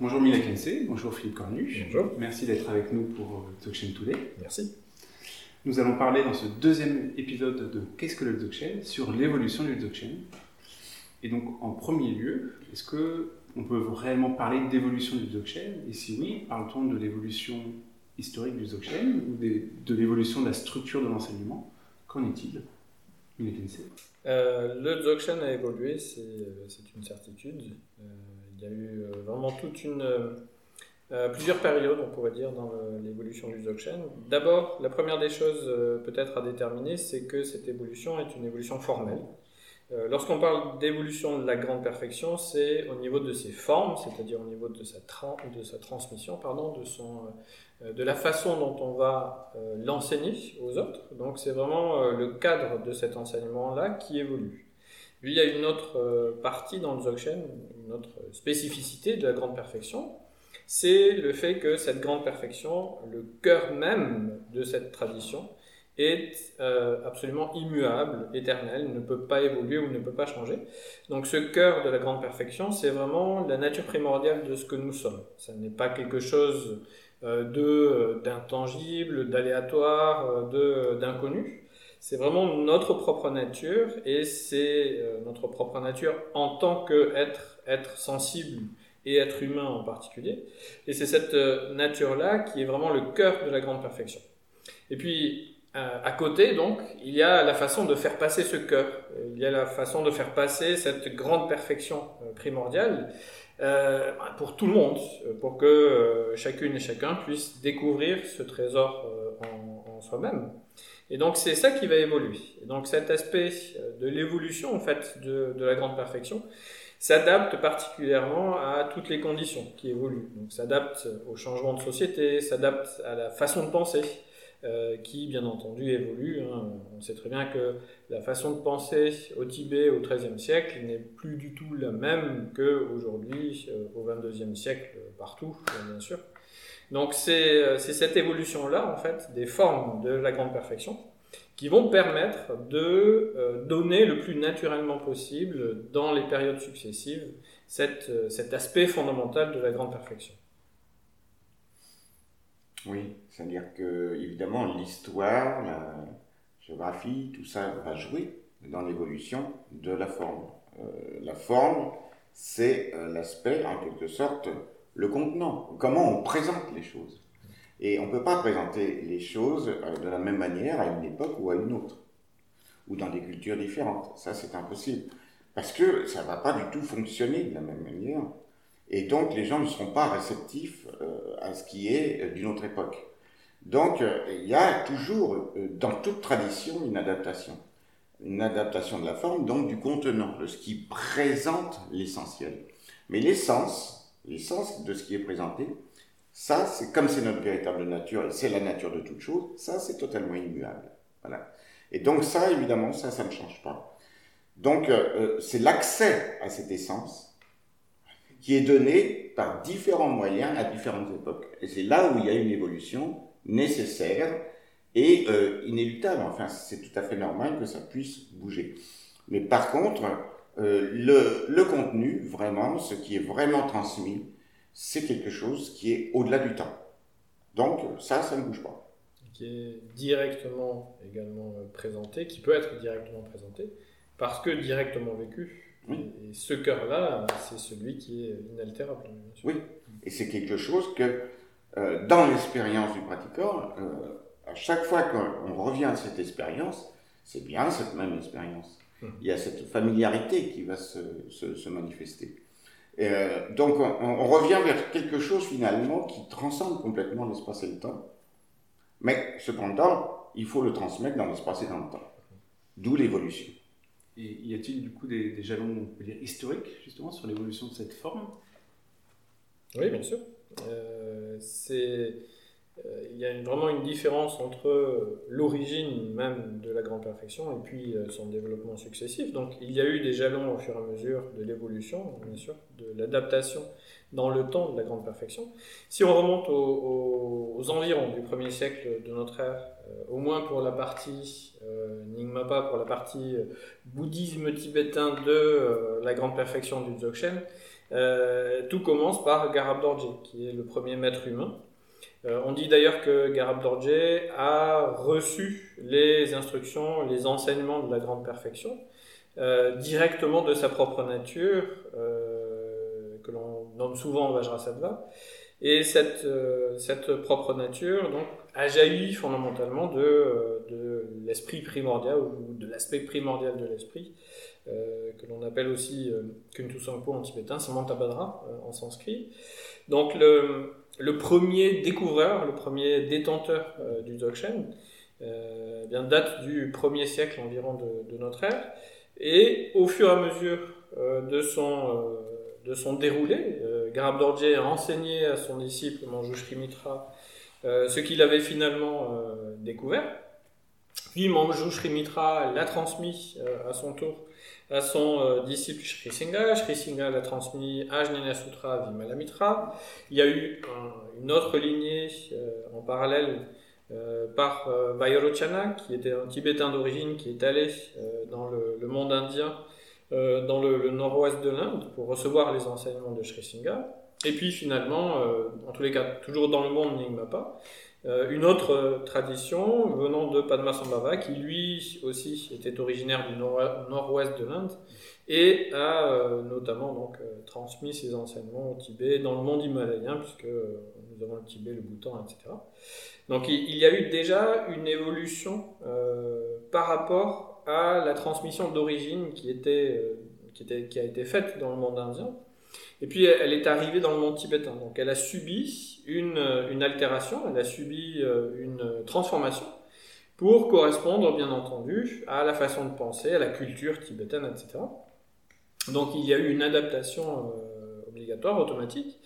Bonjour Mila Kensei, bonjour Philippe Cornu. Bonjour. Merci d'être avec nous pour Blockchain Today. Merci. Nous allons parler dans ce deuxième épisode de Qu'est-ce que le blockchain sur l'évolution du blockchain. Et donc en premier lieu, est-ce que on peut réellement parler d'évolution du blockchain Et si oui, parle-t-on de l'évolution historique du blockchain ou de l'évolution de la structure de l'enseignement? Qu'en est-il? Euh, le blockchain a évolué, c'est c'est une certitude. Euh, il y a eu euh, vraiment toute une, euh, plusieurs périodes, on pourrait dire, dans l'évolution du blockchain. D'abord, la première des choses euh, peut-être à déterminer, c'est que cette évolution est une évolution formelle. Euh, Lorsqu'on parle d'évolution de la grande perfection, c'est au niveau de ses formes, c'est-à-dire au niveau de sa, de sa transmission, pardon, de, son, euh, de la façon dont on va euh, l'enseigner aux autres. Donc c'est vraiment euh, le cadre de cet enseignement-là qui évolue. Il y a une autre euh, partie dans le blockchain, une autre spécificité de la grande perfection, c'est le fait que cette grande perfection, le cœur même de cette tradition, est euh, absolument immuable, éternel, ne peut pas évoluer ou ne peut pas changer. Donc ce cœur de la grande perfection, c'est vraiment la nature primordiale de ce que nous sommes. Ça n'est pas quelque chose euh, d'intangible, d'aléatoire, de d'inconnu. C'est vraiment notre propre nature et c'est euh, notre propre nature en tant qu'être être sensible et être humain en particulier. Et c'est cette euh, nature-là qui est vraiment le cœur de la grande perfection. Et puis, euh, à côté, donc, il y a la façon de faire passer ce cœur. Il y a la façon de faire passer cette grande perfection primordiale pour tout le monde, pour que chacune et chacun puisse découvrir ce trésor en soi-même. Et donc, c'est ça qui va évoluer. Et donc, cet aspect euh, de l'évolution, en fait, de, la grande perfection, s'adapte particulièrement à toutes les conditions qui évoluent. Donc, s'adapte au changement de société, s'adapte à la façon de penser, euh, qui, bien entendu, évolue. hein. On sait très bien que la façon de penser au Tibet au XIIIe siècle n'est plus du tout la même qu'aujourd'hui, euh, au XXIe siècle, euh, partout, bien sûr. Donc, c'est euh, c'est cette évolution-là, en fait, des formes de la grande perfection, qui vont permettre de euh, donner le plus naturellement possible, dans les périodes successives, euh, cet aspect fondamental de la grande perfection. Oui, c'est-à-dire que, évidemment, l'histoire, la géographie, tout ça va jouer dans l'évolution de la forme. La forme, c'est l'aspect, en quelque sorte, le contenant. Comment on présente les choses. Et on ne peut pas présenter les choses euh, de la même manière à une époque ou à une autre, ou dans des cultures différentes. Ça, c'est impossible. Parce que ça ne va pas du tout fonctionner de la même manière. Et donc, les gens ne seront pas réceptifs euh, à ce qui est euh, d'une autre époque. Donc, il y a toujours, dans toute tradition, une adaptation. Une adaptation de la forme, donc du contenant, de ce qui présente l'essentiel. Mais l'essence, l'essence de ce qui est présenté, ça, c'est comme c'est notre véritable nature, et c'est la nature de toute chose, ça, c'est totalement immuable. Voilà. Et donc, ça, évidemment, ça, ça ne change pas. Donc, euh, euh, c'est l'accès à cette essence qui est donné par différents moyens à différentes époques. Et c'est là où il y a une évolution nécessaire et euh, inéluctable. Enfin, c'est tout à fait normal que ça puisse bouger. Mais par contre, euh, le, le contenu, vraiment, ce qui est vraiment transmis, c'est quelque chose qui est au-delà du temps. Donc, ça, ça ne bouge pas. qui est directement également euh, présenté, qui peut être directement présenté, parce que directement vécu. Oui. Et, ce cœur-là, c'est celui qui est inaltérable. Oui. Et c'est quelque chose que, euh, dans l'expérience du pratiquant, euh, à chaque fois qu'on revient à cette expérience, c'est bien cette même expérience. Il y a cette familiarité qui va se, se, se manifester. Et, euh, donc on, on revient vers quelque chose finalement qui transcende complètement l'espace et le temps. Mais cependant, il faut le transmettre dans l'espace et dans le temps. D'où l'évolution. Et y a-t-il du coup des, des jalons, on peut dire, historiques justement sur l'évolution de cette forme? Oui, bien sûr. Euh, c'est, euh, il y a vraiment une différence entre euh, l'origine même de la grande perfection et puis euh, son développement successif. Donc il y a eu des jalons au fur et à mesure de l'évolution, bien sûr, de l'adaptation dans le temps de la grande perfection. Si on remonte aux, environs du premier siècle de notre ère, euh, au moins pour la partie euh, Nyingmapa, pour la partie euh, bouddhisme tibétain de euh, la grande perfection du Dzogchen, tout commence par Garab Dorje, qui est le premier maître humain. On dit d'ailleurs que Garab Dorje a reçu les instructions, les enseignements de la grande perfection directement de sa propre nature, que l'on nomme souvent Vajrasattva. Et cette, euh, cette propre nature donc, a jailli fondamentalement de, euh, de l'esprit primordial ou de l'aspect primordial de l'esprit, euh, que l'on appelle aussi euh, Kuntu Sangpo en tibétain, Samantabhadra en sanskrit. Donc le, premier découvreur, le premier détenteur du Dzogchen, eh bien, date du 1er siècle environ de, notre ère, et au fur et à mesure de son de son déroulé. Euh, Garab a enseigné à son disciple Manjushri Mitra euh, ce qu'il avait finalement euh, découvert. Puis Manjushri Mitra l'a transmis à son tour à son disciple Shri Singha. Shri Singha l'a transmis à Sutra Vimalamitra. Il y a eu une autre lignée en parallèle par Vairochana, qui était un Tibétain d'origine, qui est allé dans le, monde indien euh, dans le, nord-ouest de l'Inde pour recevoir les enseignements de Sri Singha. Et puis finalement, euh, en tous les cas, toujours dans le monde Nyingmapa, euh, une autre tradition venant de Padmasambhava qui lui aussi était originaire du nord-ouest de l'Inde et a notamment donc transmis ses enseignements au Tibet, dans le monde himalayen, puisque nous avons le Tibet, le Bhoutan, etc. Donc il, y a eu déjà une évolution par rapport à la transmission d'origine qui, euh, qui, était, qui a été faite dans le monde indien. Et puis elle est arrivée dans le monde tibétain. Donc elle a subi une, une altération, elle a subi euh, une transformation pour correspondre bien entendu à la façon de penser, à la culture tibétaine, etc. Donc il y a eu une adaptation euh, obligatoire, automatique.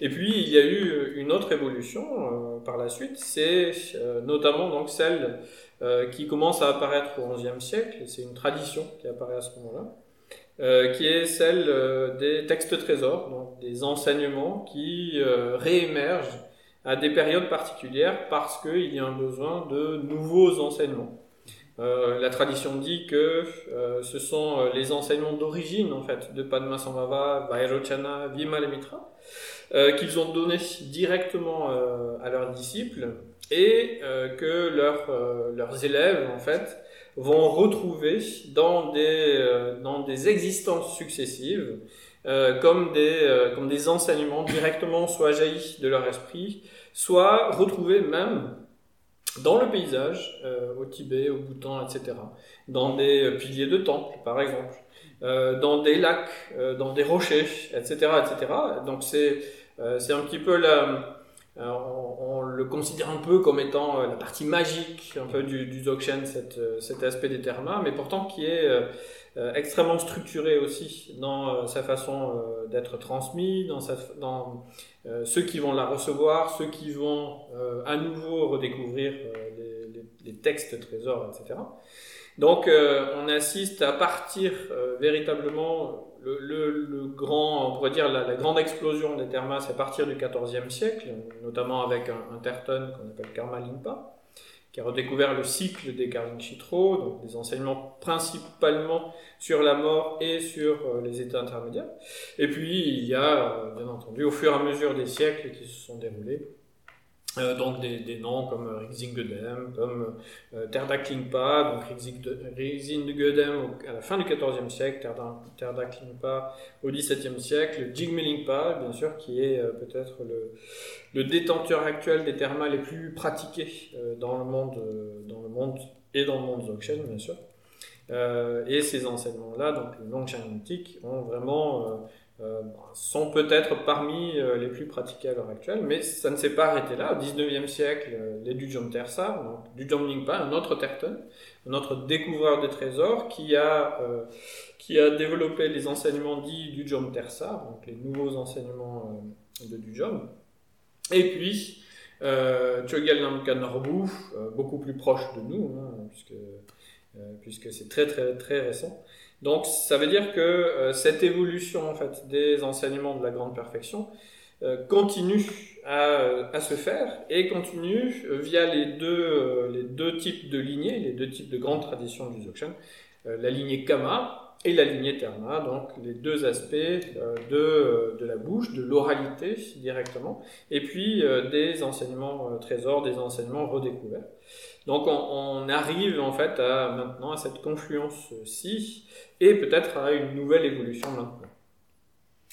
Et puis il y a eu une autre évolution par la suite, c'est notamment donc celle euh, qui commence à apparaître au XIe siècle, c'est une tradition qui apparaît à ce moment-là, euh, qui est celle euh, des textes trésors, donc des enseignements qui réémergent à des périodes particulières parce qu'il y a un besoin de nouveaux enseignements. la tradition dit que ce sont les enseignements d'origine en fait de Padmasambhava, Vairochana, Vimalamitra, qu'ils ont donnés directement à leurs disciples et euh, que leurs, euh, leurs élèves, en fait, vont retrouver dans des, euh, dans des existences successives comme, des, comme des enseignements directement soit jaillis de leur esprit, soit retrouvés même dans le paysage, au Tibet, au Bhoutan, etc. Dans des piliers de temples, par exemple, dans des lacs, dans des rochers, etc. etc. Donc c'est c'est un petit peu la, on, le considère un peu comme étant euh, la partie magique un peu du, du euh, cet aspect des termas, mais pourtant qui est euh, extrêmement structuré aussi dans sa façon d'être transmis, dans, dans ceux qui vont la recevoir, ceux qui vont à nouveau redécouvrir les, textes trésors, etc. Donc on assiste à partir véritablement le, grand, on pourrait dire la, grande explosion des thermas, à partir du XIVe siècle, notamment avec un, Terton qu'on appelle Karma Limpa, qui a redécouvert le cycle des Chitro, donc des enseignements principalement sur la mort et sur euh, les états intermédiaires. Et puis il y a, euh, bien entendu, au fur et à mesure des siècles qui se sont déroulés, euh, donc des, noms comme euh, Rixingedem, comme euh, Terda Klingpa, donc Rixingedem à la fin du XIVe siècle, Terda, Klingpa au XVIIe siècle, Jigmelingpa, bien sûr, qui est euh, peut-être le, détenteur actuel des thermas les plus pratiqués dans, le monde, dans le monde et dans le monde Dzogchen, bien sûr. et ces enseignements-là, donc le Longshan antique, ont vraiment euh, sont peut-être parmi euh, les plus pratiqués à l'heure actuelle, mais ça ne s'est pas arrêté là. Au 19e siècle, euh, les Dujom Tersa, donc Dujom Lingpa, un autre Terton, un autre découvreur des trésors, qui a, qui a développé les enseignements dits Dujom Tersa, donc les nouveaux enseignements de Dujom. Et puis, euh, Namka Norbu, beaucoup plus proche de nous, hein, puisque, puisque c'est très très très récent. Donc ça veut dire que euh, cette évolution en fait des enseignements de la grande perfection euh, continue à, à, se faire et continue euh, via les deux, types de lignées, les deux types de grandes traditions du Dzogchen. la lignée Kama, et la lignée Terma, donc les deux aspects euh, de, de, la bouche, de l'oralité directement, et puis des enseignements trésors, des enseignements redécouverts. Donc on, arrive en fait à, maintenant à cette confluence-ci, et peut-être à une nouvelle évolution maintenant.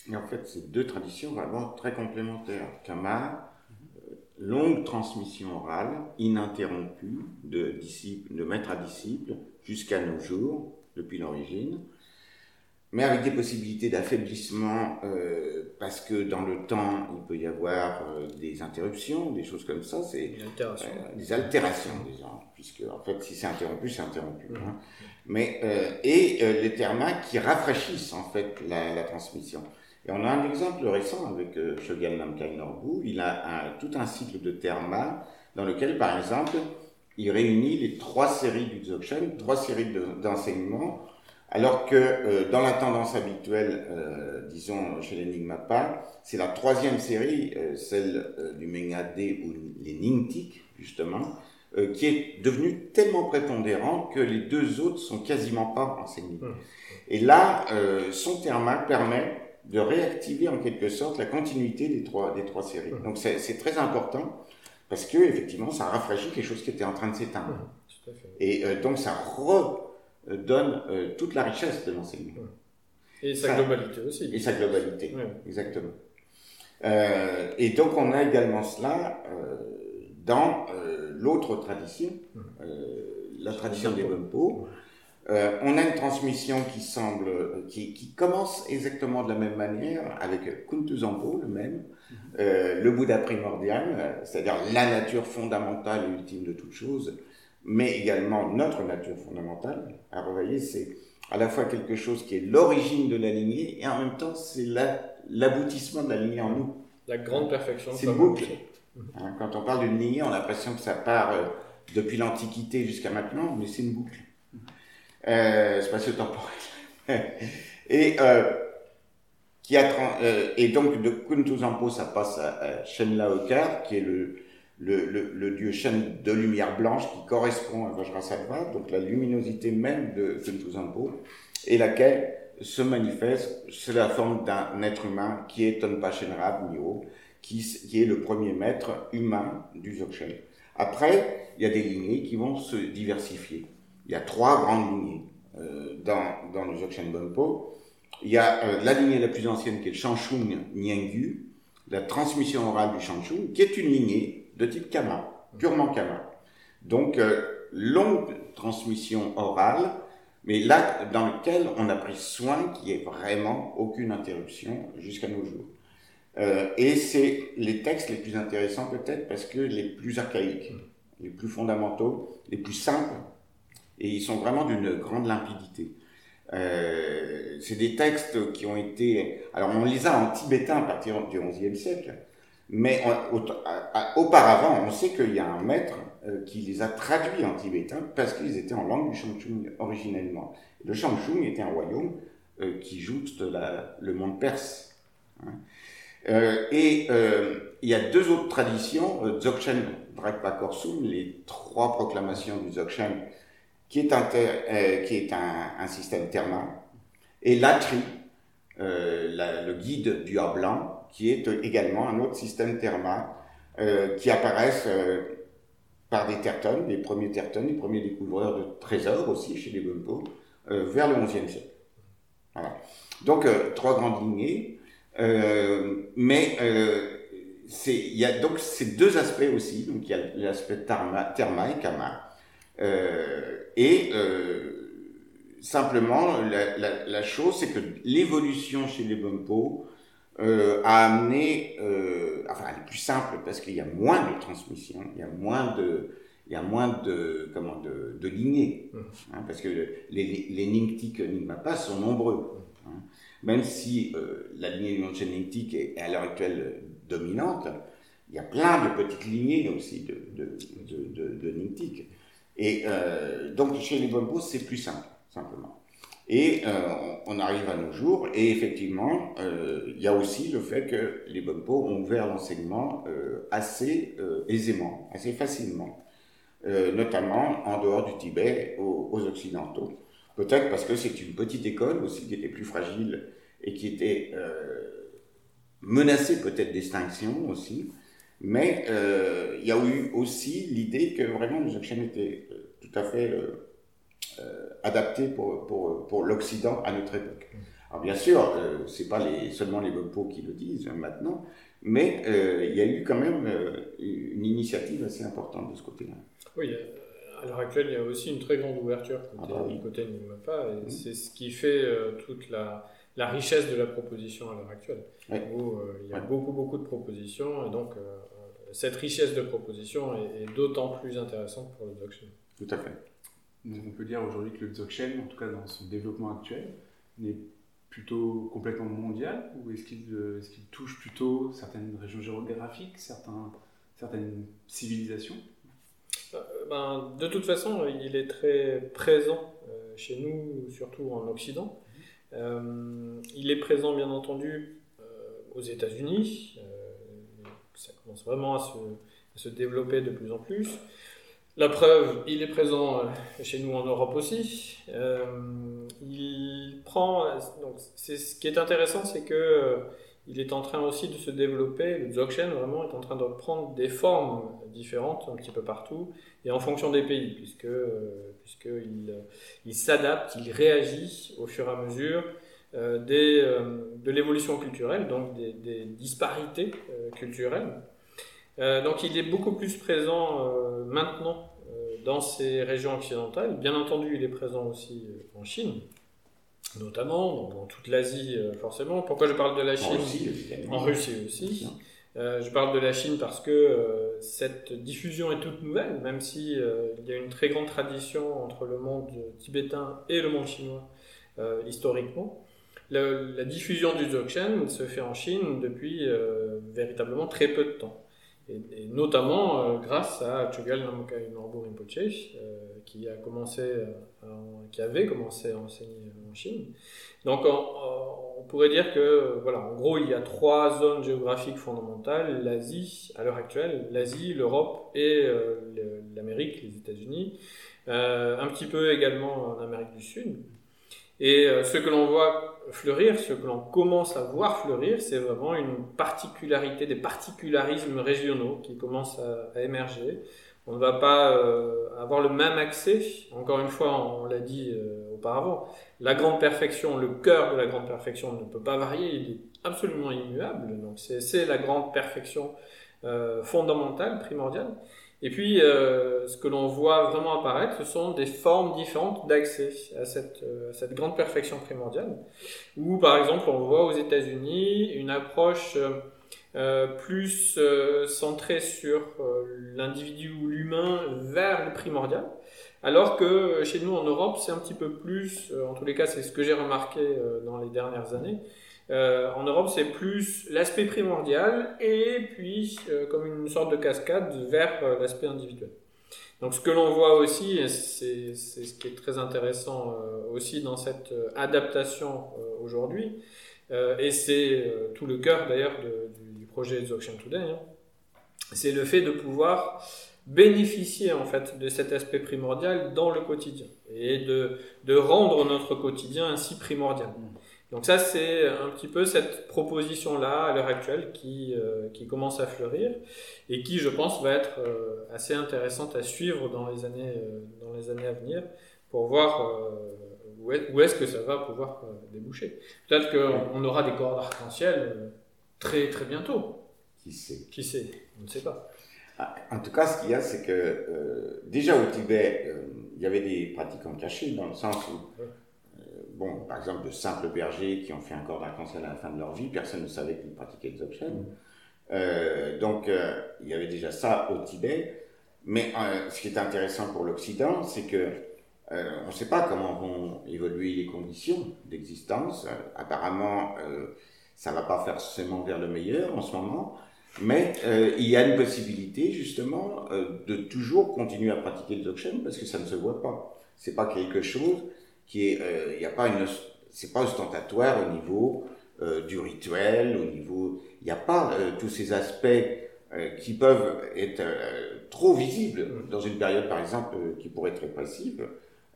Et en fait, c'est deux traditions vraiment très complémentaires. Kama, longue transmission orale, ininterrompue, de, disciple, de maître à disciple, jusqu'à nos jours, depuis l'origine, mais avec des possibilités d'affaiblissement, euh, parce que dans le temps, il peut y avoir euh, des interruptions, des choses comme ça, c'est euh, des altérations déjà, puisque en fait, si c'est interrompu, c'est interrompu. Hein. Mais, et les termas qui rafraîchissent en fait la, la transmission. Et on a un exemple récent avec Shogun Namkai Norbu. Il a tout un cycle de terma dans lequel, par exemple, il réunit les trois séries du Dzogchen, trois séries d'enseignements, alors que euh, dans la tendance habituelle, euh, disons chez les Nigmapa, c'est la troisième série, celle du Mengade ou les Ningtik, justement, qui est devenue tellement prépondérante que les deux autres sont quasiment pas enseignés. Hum. Et là, son terma permet de réactiver en quelque sorte la continuité des trois, des trois séries. Mmh. Donc c'est très important parce que effectivement ça rafraîchit quelque chose qui était en train de s'éteindre. Mmh, Et euh, donc ça redonne euh, toute la richesse de l'enseignement. Et sa globalité aussi. Et sa globalité, exactement. Euh, et donc on a également cela dans l'autre tradition, la tradition des Bumpo, euh, on a une transmission qui semble, qui, qui, commence exactement de la même manière avec Kuntuzampo, le même, mhm. euh, le Bouddha primordial, c'est-à-dire la nature fondamentale et ultime de toute chose, mais également notre nature fondamentale. Vous voyez, c'est à la fois quelque chose qui est l'origine de la lignée et en même temps c'est l'aboutissement de la lignée en nous. La grande perfection. C'est une boucle. Hein, quand on parle d'une lignée, on a l'impression que ça part euh, depuis l'Antiquité jusqu'à maintenant, mais c'est une boucle euh, spatio-temporel. et, euh, qui a, euh, et donc de Kuntuzampo, ça passe à, à Shenlaokar, qui est le, le, le, le, dieu Shen de lumière blanche qui correspond à Vajrasattva, donc la luminosité même de Kuntuzampo, et laquelle se manifeste sous la forme d'un être humain qui est Tonpa Shenrab Niro, qui, qui est le premier maître humain du Dzogchen. Après, il y a des lignées qui vont se diversifier il y a trois grandes lignées euh, dans, dans le Dzogchen Bonpo. Il y a euh, la lignée la plus ancienne qui est le Shanshung Nyingyu, la transmission orale du Shanshung, qui est une lignée de type Kama, purement Kama. Donc, euh, longue transmission orale, mais là, dans lequel on a pris soin qu'il n'y ait vraiment aucune interruption jusqu'à nos jours. Euh, et c'est les textes les plus intéressants peut-être parce que les plus archaïques, les plus fondamentaux, les plus simples, et ils sont vraiment d'une grande limpidité. Euh, c'est des textes qui ont été... Alors on les a en tibétain à partir du XIe siècle, mais auparavant on sait qu'il y a un maître euh, qui les a traduits en tibétain parce qu'ils étaient en langue du Shangchung originellement. Le Shangchung était un royaume euh, qui jouxte la, le monde perse. Hein. Euh, et il y a deux autres traditions, Dzogchen Drakpa Korsum, les trois proclamations du Dzogchen qui est un, qui est un, système thermal, et l'ATRI, le guide du A blanc, qui est également un autre système thermal, euh, qui apparaissent euh, par des tertones, les premiers tertones, les premiers découvreurs de trésors aussi chez les Bumpo, euh, vers le XIe siècle. Donc, trois grandes lignées, mais il y a donc ces deux aspects aussi, donc il y a l'aspect therma et kama, euh, et euh, simplement, la, chose, c'est que l'évolution chez les Bumpo euh, a amené, euh, enfin, elle est plus simple parce qu'il y a moins de transmission, il y a moins de, il y a moins de, comment, de, de lignées, mmh. hein, parce que les, les Ningtik Ningmapa sont nombreux. Hein. Même si euh, la lignée Ningtik est à l'heure actuelle dominante, il y a plein de petites lignées aussi de, de, de, de, de Ningtik. Et donc chez les Bonbos, c'est plus simple, simplement. Et euh, on, arrive à nos jours, et effectivement, euh, il y a aussi le fait que les Bonbos ont ouvert l'enseignement euh, assez aisément, assez facilement, notamment en dehors du Tibet, aux, aux Occidentaux. Peut-être parce que c'est une petite école aussi qui était plus fragile et qui était menacée peut-être d'extinction aussi. Mais il y a eu aussi l'idée que vraiment le Dzogchen était euh, tout à fait adapté pour, pour, pour l'Occident à notre époque. Alors bien sûr, euh, c'est pas les, seulement les Bonpo qui le disent hein, maintenant, mais euh, il y a eu quand même euh, une initiative assez importante de ce côté-là. Oui, euh, à l'heure actuelle, il y a aussi une très grande ouverture côté, Ah bah oui. côté et Mhm. c'est ce qui fait euh, toute la, la richesse de la proposition à l'heure actuelle. Ouais. Où, euh, il y a Ouais. beaucoup, beaucoup de propositions, et donc euh, cette richesse de propositions est, est d'autant plus intéressante pour le Dzogchen. Tout à fait. Donc on peut dire aujourd'hui que le Dzogchen, en tout cas dans son développement actuel, est plutôt complètement mondial ou est-ce qu'il euh, touche plutôt certaines régions géographiques, certaines civilisations? Euh, ben, de toute façon, il est très présent euh, chez nous, surtout en Occident. Il est présent, bien entendu, aux États-Unis. Ça commence vraiment à se développer de plus en plus. La preuve, il est présent euh, chez nous en Europe aussi. Euh, il prend. Donc, c'est ce qui est intéressant, c'est que euh, il est en train aussi de se développer. Le Dzogchen vraiment est en train de prendre des formes différentes un petit peu partout et en fonction des pays, puisque euh, puisqu'il il s'adapte, il réagit au fur et à mesure euh, des, euh, de l'évolution culturelle, donc des, disparités euh, culturelles. Euh, donc il est beaucoup plus présent euh, maintenant euh, dans ces régions occidentales. Bien entendu, il est présent aussi en Chine, notamment, dans toute l'Asie forcément. Pourquoi je parle de la En Chine Russie, en Russie aussi. Je parle de la Chine parce que cette diffusion est toute nouvelle, même si il y a une très grande tradition entre le monde tibétain et le monde chinois historiquement. Le- la diffusion du Dzogchen se fait en Chine depuis véritablement très peu de temps. Et, et notamment euh, grâce à Chogyal Namkai Norbu Rinpoche, euh, qui, a commencé, qui avait commencé à enseigner en Chine. Donc on, on pourrait dire que, voilà, en gros, il y a trois zones géographiques fondamentales, l'Asie à l'heure actuelle, l'Asie, l'Europe et euh, l'Amérique, les États-Unis, Euh, un petit peu également en Amérique du Sud. Et euh, ce que l'on voit fleurir, ce que l'on commence à voir fleurir, c'est vraiment une particularité, des particularismes régionaux qui commencent à, émerger. On ne va pas euh, avoir le même accès, encore une fois, on l'a dit euh, auparavant, la grande perfection, le cœur de la grande perfection ne peut pas varier, il est absolument immuable, donc c'est c'est la grande perfection euh, fondamentale, primordiale. Et puis, euh, ce que l'on voit vraiment apparaître, ce sont des formes différentes d'accès à cette, euh, grande perfection primordiale, où par exemple on voit aux États-Unis une approche euh, plus centrée sur l'individu ou l'humain vers le primordial, alors que chez nous en Europe c'est un petit peu plus, en tous les cas c'est ce que j'ai remarqué dans les dernières années, euh, en Europe, c'est plus l'aspect primordial et puis euh, comme une sorte de cascade vers euh, l'aspect individuel. Donc ce que l'on voit aussi, et c'est ce qui est très intéressant aussi dans cette adaptation aujourd'hui, et c'est tout le cœur d'ailleurs du, projet Dzogchen Today, hein, c'est le fait de pouvoir bénéficier en fait de cet aspect primordial dans le quotidien et de, de rendre notre quotidien ainsi primordial. Donc ça, c'est un petit peu cette proposition-là à l'heure actuelle qui, euh, qui commence à fleurir et qui, je pense, va être euh, assez intéressante à suivre dans les années, euh, dans les années à venir pour voir où est- où est-ce que ça va pouvoir déboucher. Peut-être qu'on aura des cordes arc-en-ciel très très bientôt. Qui sait? Qui sait? On ne sait pas. Ah, En tout cas, ce qu'il y a, c'est que déjà au Tibet, il y avait des pratiques en cachet, dans le sens où, bon, par exemple, de simples bergers qui ont fait un corps d'arc-en-ciel à la fin de leur vie, personne ne savait qu'ils pratiquaient le Dzogchen. Euh, donc, euh, il y avait déjà ça au Tibet. Mais euh, ce qui est intéressant pour l'Occident, c'est que euh, on ne sait pas comment vont évoluer les conditions d'existence. Apparemment, ça va pas forcément vers le meilleur en ce moment. Mais il y a une possibilité justement de toujours continuer à pratiquer le Dzogchen parce que ça ne se voit pas. C'est pas quelque chose qui est, euh, il y a pas une, c'est pas ostentatoire au niveau euh, du rituel, au niveau, il n'y a pas euh, tous ces aspects qui peuvent être trop visibles dans une période par exemple qui pourrait être répressive.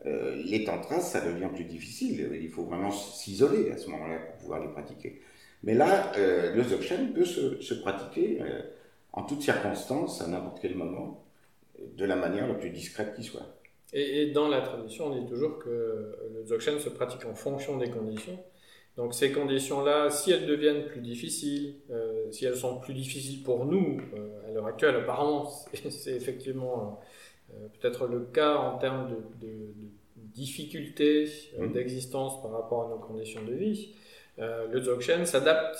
les tantras, ça devient plus difficile. Il faut vraiment s'isoler à ce moment-là pour pouvoir les pratiquer. Mais là, euh, le dzogchen peut se, pratiquer euh, en toutes circonstances, à n'importe quel moment, de la manière la plus discrète qui soit. Et, dans la tradition, on dit toujours que le dzogchen se pratique en fonction des conditions. Donc ces conditions-là, si elles deviennent plus difficiles, si elles sont plus difficiles pour nous à l'heure actuelle, apparemment, c'est effectivement euh, peut-être le cas en termes de, difficultés euh, mmh. d'existence par rapport à nos conditions de vie. Euh, le Dzogchen s'adapte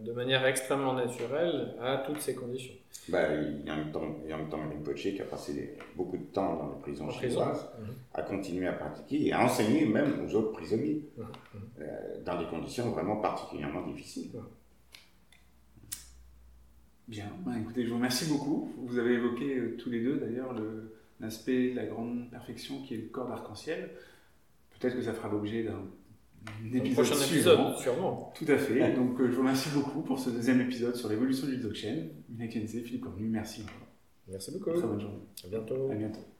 de manière extrêmement naturelle à toutes ces conditions. Bah, il y a un temps, il y a un temps Rinpoche qui a passé beaucoup de temps dans les prisons chinoises, mmh. a continué à pratiquer et à enseigner même aux autres prisonniers, mmh. dans des conditions vraiment particulièrement difficiles. Bien, bah, écoutez, je vous remercie beaucoup. Vous avez évoqué euh, tous les deux d'ailleurs l'aspect de la grande perfection qui est le corps d'arc-en-ciel. Peut-être que ça fera l'objet d'un épisode prochain épisode, sûrement. Tout à fait. Donc euh, je vous remercie beaucoup pour ce deuxième épisode sur l'évolution du blockchain. Mina Philippe Cornu, merci Merci beaucoup. Très bonne journée. À bientôt. À bientôt.